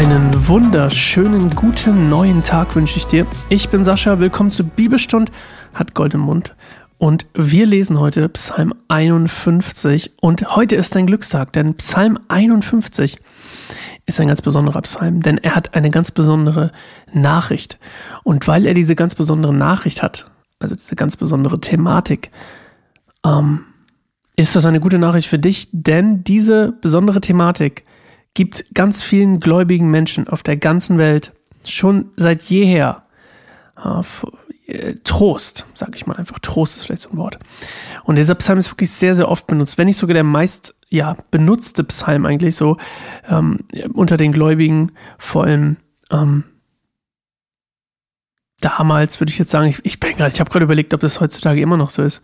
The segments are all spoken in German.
Einen wunderschönen guten neuen Tag wünsche ich dir. Ich bin Sascha, willkommen zu Bibelstund, hat Gold im Mund. Und wir lesen heute Psalm 51 und heute ist ein Glückstag, denn Psalm 51 ist ein ganz besonderer Psalm, denn er hat eine ganz besondere Nachricht. Und weil er diese ganz besondere Nachricht hat, also diese ganz besondere Thematik, ähm, ist das eine gute Nachricht für dich, denn diese besondere Thematik gibt ganz vielen gläubigen Menschen auf der ganzen Welt schon seit jeher äh, Trost, sage ich mal einfach. Trost ist vielleicht so ein Wort. Und dieser Psalm ist wirklich sehr, sehr oft benutzt, wenn nicht sogar der meist ja, benutzte Psalm eigentlich so ähm, unter den Gläubigen, vor allem ähm, damals würde ich jetzt sagen, ich, ich bin gerade, ich habe gerade überlegt, ob das heutzutage immer noch so ist.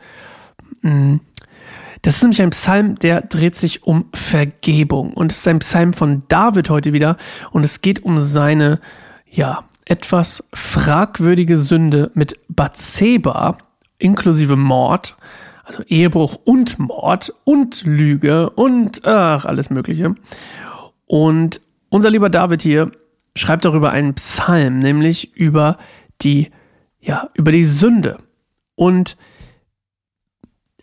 Das ist nämlich ein Psalm, der dreht sich um Vergebung. Und es ist ein Psalm von David heute wieder. Und es geht um seine, ja, etwas fragwürdige Sünde mit Bathseba, inklusive Mord, also Ehebruch und Mord und Lüge und ach, alles Mögliche. Und unser lieber David hier schreibt darüber einen Psalm, nämlich über die, ja, über die Sünde. Und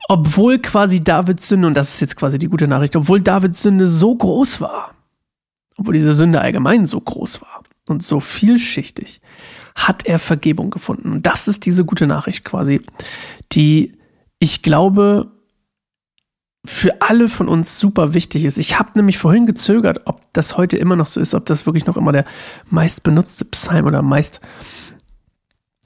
obwohl quasi Davids Sünde, und das ist jetzt quasi die gute Nachricht, obwohl Davids Sünde so groß war, obwohl diese Sünde allgemein so groß war und so vielschichtig, hat er Vergebung gefunden. Und das ist diese gute Nachricht quasi, die ich glaube für alle von uns super wichtig ist. Ich habe nämlich vorhin gezögert, ob das heute immer noch so ist, ob das wirklich noch immer der meist benutzte Psalm oder meist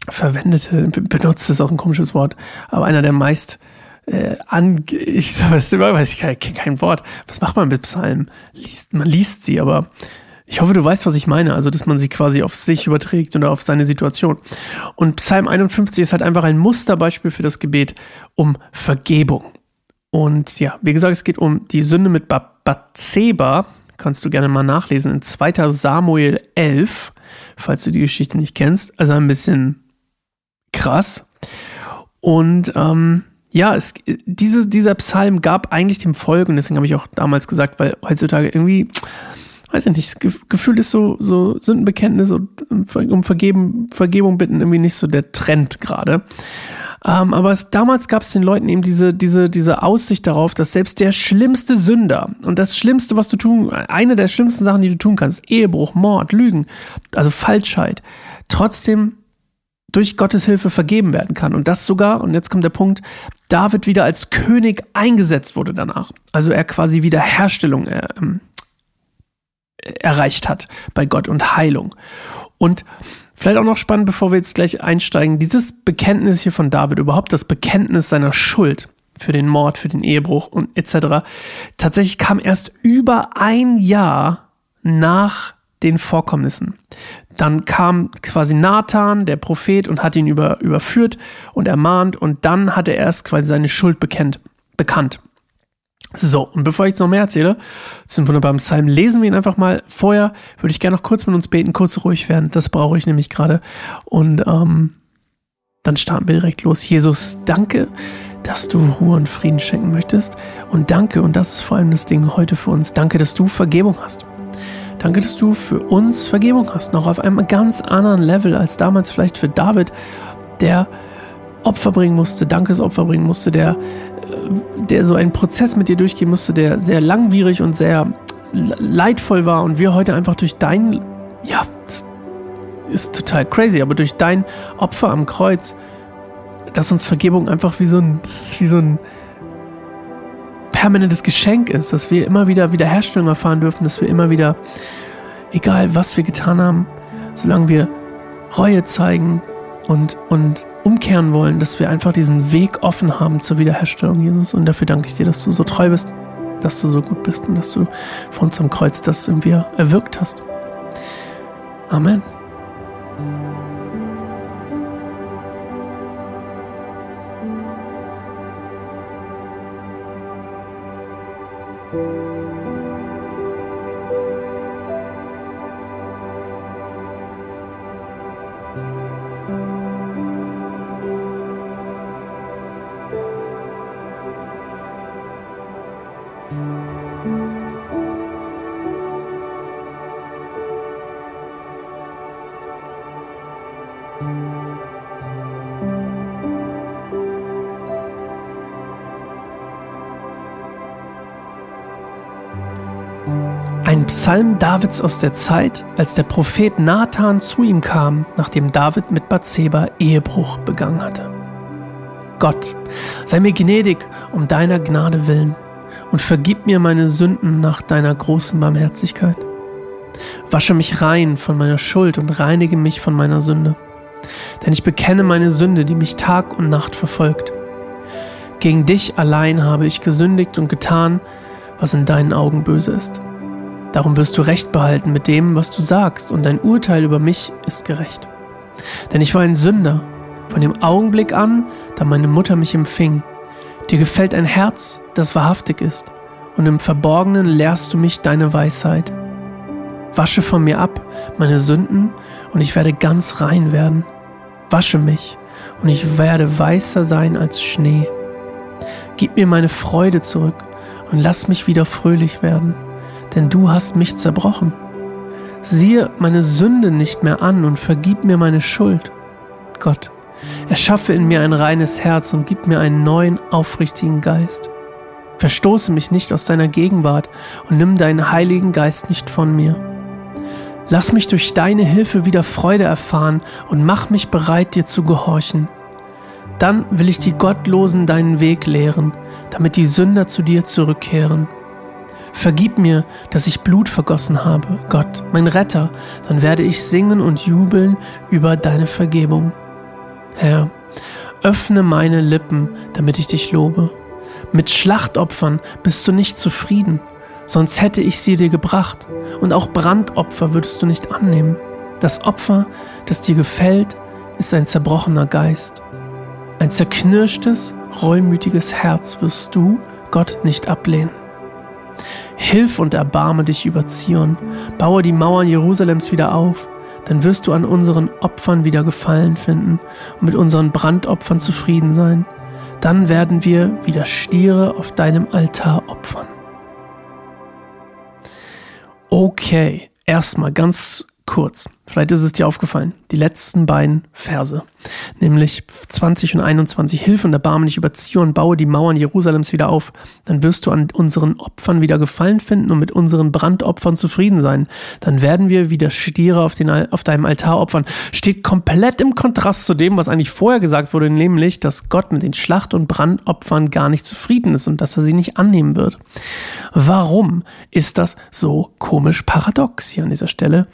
verwendete, benutzt ist auch ein komisches Wort, aber einer der meist äh, an, ich weiß ich kein, kein Wort. Was macht man mit Psalmen? Liest, man liest sie, aber ich hoffe, du weißt, was ich meine. Also, dass man sie quasi auf sich überträgt oder auf seine Situation. Und Psalm 51 ist halt einfach ein Musterbeispiel für das Gebet um Vergebung. Und ja, wie gesagt, es geht um die Sünde mit Bathseba. Kannst du gerne mal nachlesen in 2. Samuel 11, falls du die Geschichte nicht kennst. Also ein bisschen krass. Und ähm, ja, es, diese, dieser Psalm gab eigentlich dem und deswegen habe ich auch damals gesagt, weil heutzutage irgendwie, weiß ich nicht, gefühlt ist so, so Sündenbekenntnis und um Vergeben, Vergebung bitten irgendwie nicht so der Trend gerade. Ähm, aber es, damals gab es den Leuten eben diese, diese, diese Aussicht darauf, dass selbst der schlimmste Sünder und das Schlimmste, was du tun, eine der schlimmsten Sachen, die du tun kannst, Ehebruch, Mord, Lügen, also Falschheit, trotzdem durch Gottes Hilfe vergeben werden kann. Und das sogar, und jetzt kommt der Punkt, David wieder als König eingesetzt wurde danach. Also er quasi Wiederherstellung äh, ähm, erreicht hat bei Gott und Heilung. Und vielleicht auch noch spannend, bevor wir jetzt gleich einsteigen, dieses Bekenntnis hier von David, überhaupt das Bekenntnis seiner Schuld für den Mord, für den Ehebruch und etc., tatsächlich kam erst über ein Jahr nach den Vorkommnissen. Dann kam quasi Nathan, der Prophet, und hat ihn über, überführt und ermahnt und dann hat er erst quasi seine Schuld bekennt, bekannt. So, und bevor ich jetzt noch mehr erzähle, zu dem wunderbaren Psalm, lesen wir ihn einfach mal. Vorher würde ich gerne noch kurz mit uns beten, kurz ruhig werden. Das brauche ich nämlich gerade. Und ähm, dann starten wir direkt los. Jesus, danke, dass du Ruhe und Frieden schenken möchtest. Und danke, und das ist vor allem das Ding heute für uns, danke, dass du Vergebung hast. Danke, dass du für uns Vergebung hast, noch auf einem ganz anderen Level als damals vielleicht für David, der Opfer bringen musste, Dankesopfer bringen musste, der, äh, der so einen Prozess mit dir durchgehen musste, der sehr langwierig und sehr leidvoll war und wir heute einfach durch dein, ja, das ist total crazy, aber durch dein Opfer am Kreuz, dass uns Vergebung einfach wie so ein, das ist wie so ein, permanentes Geschenk ist, dass wir immer wieder Wiederherstellung erfahren dürfen, dass wir immer wieder, egal was wir getan haben, solange wir Reue zeigen und, und umkehren wollen, dass wir einfach diesen Weg offen haben zur Wiederherstellung, Jesus. Und dafür danke ich dir, dass du so treu bist, dass du so gut bist und dass du vor uns am Kreuz das irgendwie erwirkt hast. Amen. Ein Psalm Davids aus der Zeit, als der Prophet Nathan zu ihm kam, nachdem David mit Bathseba Ehebruch begangen hatte. Gott, sei mir gnädig um deiner Gnade willen und vergib mir meine Sünden nach deiner großen Barmherzigkeit. Wasche mich rein von meiner Schuld und reinige mich von meiner Sünde. Denn ich bekenne meine Sünde, die mich Tag und Nacht verfolgt. Gegen dich allein habe ich gesündigt und getan, was in deinen Augen böse ist. Darum wirst du Recht behalten mit dem, was du sagst, und dein Urteil über mich ist gerecht. Denn ich war ein Sünder, von dem Augenblick an, da meine Mutter mich empfing. Dir gefällt ein Herz, das wahrhaftig ist, und im Verborgenen lehrst du mich deine Weisheit. Wasche von mir ab meine Sünden, und ich werde ganz rein werden. Wasche mich, und ich werde weißer sein als Schnee. Gib mir meine Freude zurück und lass mich wieder fröhlich werden, denn du hast mich zerbrochen. Siehe meine Sünde nicht mehr an und vergib mir meine Schuld. Gott, erschaffe in mir ein reines Herz und gib mir einen neuen, aufrichtigen Geist. Verstoße mich nicht aus deiner Gegenwart und nimm deinen Heiligen Geist nicht von mir. Lass mich durch deine Hilfe wieder Freude erfahren und mach mich bereit, dir zu gehorchen. Dann will ich die Gottlosen deinen Weg lehren, damit die Sünder zu dir zurückkehren. Vergib mir, dass ich Blut vergossen habe, Gott, mein Retter, dann werde ich singen und jubeln über deine Vergebung. Herr, öffne meine Lippen, damit ich dich lobe. Mit Schlachtopfern bist du nicht zufrieden, sonst hätte ich sie dir gebracht, und auch Brandopfer würdest du nicht annehmen. Das Opfer, das dir gefällt, ist ein zerbrochener Geist. Ein zerknirschtes, reumütiges Herz wirst du, Gott, nicht ablehnen. Hilf und erbarme dich über Zion, baue die Mauern Jerusalems wieder auf, dann wirst du an unseren Opfern wieder Gefallen finden und mit unseren Brandopfern zufrieden sein. Dann werden wir wieder Stiere auf deinem Altar opfern. Okay, erstmal ganz kurz. Vielleicht ist es dir aufgefallen, die letzten beiden Verse, nämlich 20 und 21, Hilf und Erbarmen dich über Zion, baue die Mauern Jerusalems wieder auf, dann wirst du an unseren Opfern wieder Gefallen finden und mit unseren Brandopfern zufrieden sein. Dann werden wir wieder Stiere auf, den, auf deinem Altar opfern. Steht komplett im Kontrast zu dem, was eigentlich vorher gesagt wurde, nämlich, dass Gott mit den Schlacht- und Brandopfern gar nicht zufrieden ist und dass er sie nicht annehmen wird. Warum ist das so komisch paradox hier an dieser Stelle?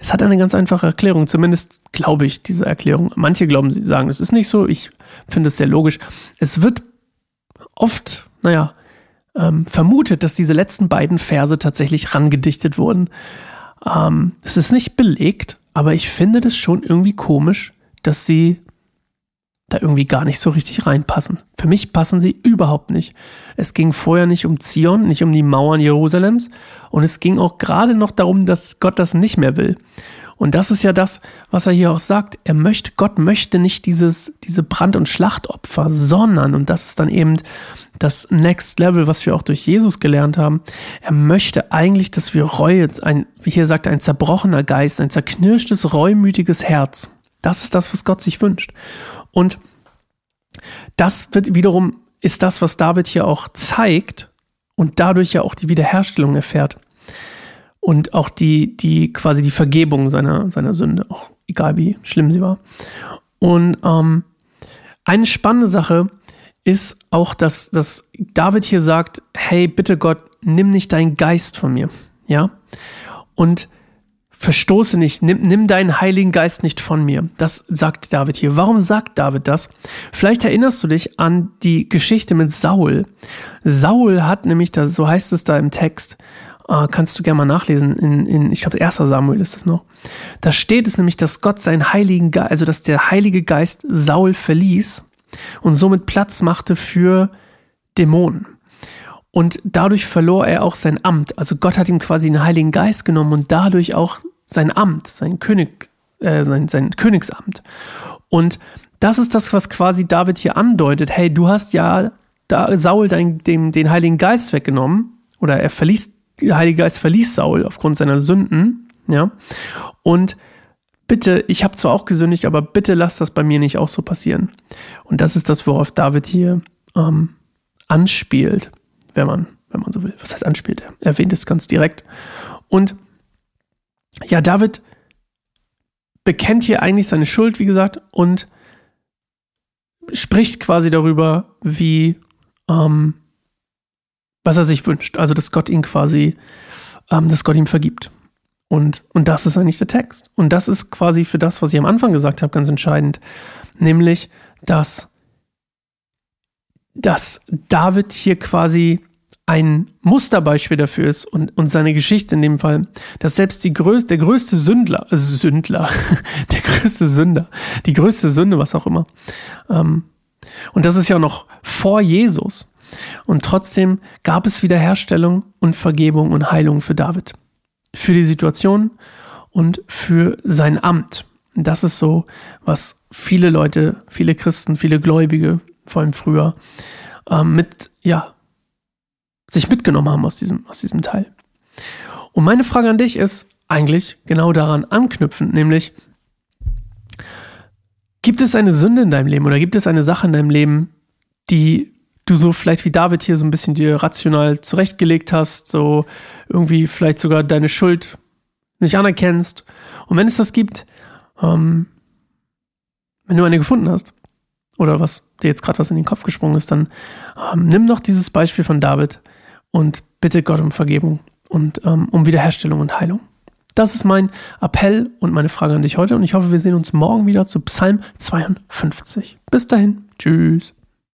Es hat eine ganz einfache Erklärung, zumindest glaube ich diese Erklärung. Manche glauben, sie sagen, es ist nicht so. Ich finde es sehr logisch. Es wird oft, naja, ähm, vermutet, dass diese letzten beiden Verse tatsächlich rangedichtet wurden. Ähm, es ist nicht belegt, aber ich finde das schon irgendwie komisch, dass sie da irgendwie gar nicht so richtig reinpassen. Für mich passen sie überhaupt nicht. Es ging vorher nicht um Zion, nicht um die Mauern Jerusalems und es ging auch gerade noch darum, dass Gott das nicht mehr will. Und das ist ja das, was er hier auch sagt. Er möchte, Gott möchte nicht dieses, diese Brand- und Schlachtopfer, sondern, und das ist dann eben das Next Level, was wir auch durch Jesus gelernt haben. Er möchte eigentlich, dass wir Reue, ein, wie hier sagt, ein zerbrochener Geist, ein zerknirschtes, reumütiges Herz. Das ist das, was Gott sich wünscht. Und das wird wiederum, ist das, was David hier auch zeigt und dadurch ja auch die Wiederherstellung erfährt. Und auch die, die quasi die Vergebung seiner, seiner Sünde, auch egal wie schlimm sie war. Und ähm, eine spannende Sache ist auch, dass, dass David hier sagt, hey, bitte Gott, nimm nicht deinen Geist von mir. Ja. Und Verstoße nicht, nimm, nimm deinen Heiligen Geist nicht von mir. Das sagt David hier. Warum sagt David das? Vielleicht erinnerst du dich an die Geschichte mit Saul. Saul hat nämlich, das, so heißt es da im Text, äh, kannst du gerne mal nachlesen, in, in ich glaube, 1. Samuel ist das noch. Da steht es nämlich, dass Gott seinen Heiligen Geist, also dass der Heilige Geist Saul verließ und somit Platz machte für Dämonen. Und dadurch verlor er auch sein Amt. Also Gott hat ihm quasi den Heiligen Geist genommen und dadurch auch sein Amt, sein König, äh, sein, sein Königsamt. Und das ist das, was quasi David hier andeutet. Hey, du hast ja da Saul dein, dem, den Heiligen Geist weggenommen. Oder er verließ, der Heilige Geist verließ Saul aufgrund seiner Sünden. Ja. Und bitte, ich habe zwar auch gesündigt, aber bitte lass das bei mir nicht auch so passieren. Und das ist das, worauf David hier ähm, anspielt wenn man, wenn man so will. Was heißt anspielt? Er erwähnt es ganz direkt. Und ja, David bekennt hier eigentlich seine Schuld, wie gesagt, und spricht quasi darüber, wie, ähm, was er sich wünscht. Also, dass Gott ihn quasi, ähm, dass Gott ihm vergibt. Und, und das ist eigentlich der Text. Und das ist quasi für das, was ich am Anfang gesagt habe, ganz entscheidend. Nämlich, dass, dass David hier quasi ein Musterbeispiel dafür ist und, und seine Geschichte in dem Fall, dass selbst die größ der größte Sündler, also Sündler, der größte Sünder, die größte Sünde, was auch immer, ähm, und das ist ja noch vor Jesus. Und trotzdem gab es Wiederherstellung und Vergebung und Heilung für David. Für die Situation und für sein Amt. Das ist so, was viele Leute, viele Christen, viele Gläubige, vor allem früher, ähm, mit, ja, sich mitgenommen haben aus diesem, aus diesem Teil. Und meine Frage an dich ist eigentlich genau daran anknüpfend, nämlich, gibt es eine Sünde in deinem Leben oder gibt es eine Sache in deinem Leben, die du so vielleicht wie David hier so ein bisschen dir rational zurechtgelegt hast, so irgendwie vielleicht sogar deine Schuld nicht anerkennst. Und wenn es das gibt, ähm, wenn du eine gefunden hast, oder was dir jetzt gerade was in den Kopf gesprungen ist, dann ähm, nimm doch dieses Beispiel von David und bitte Gott um Vergebung und ähm, um Wiederherstellung und Heilung. Das ist mein Appell und meine Frage an dich heute und ich hoffe, wir sehen uns morgen wieder zu Psalm 52. Bis dahin, tschüss.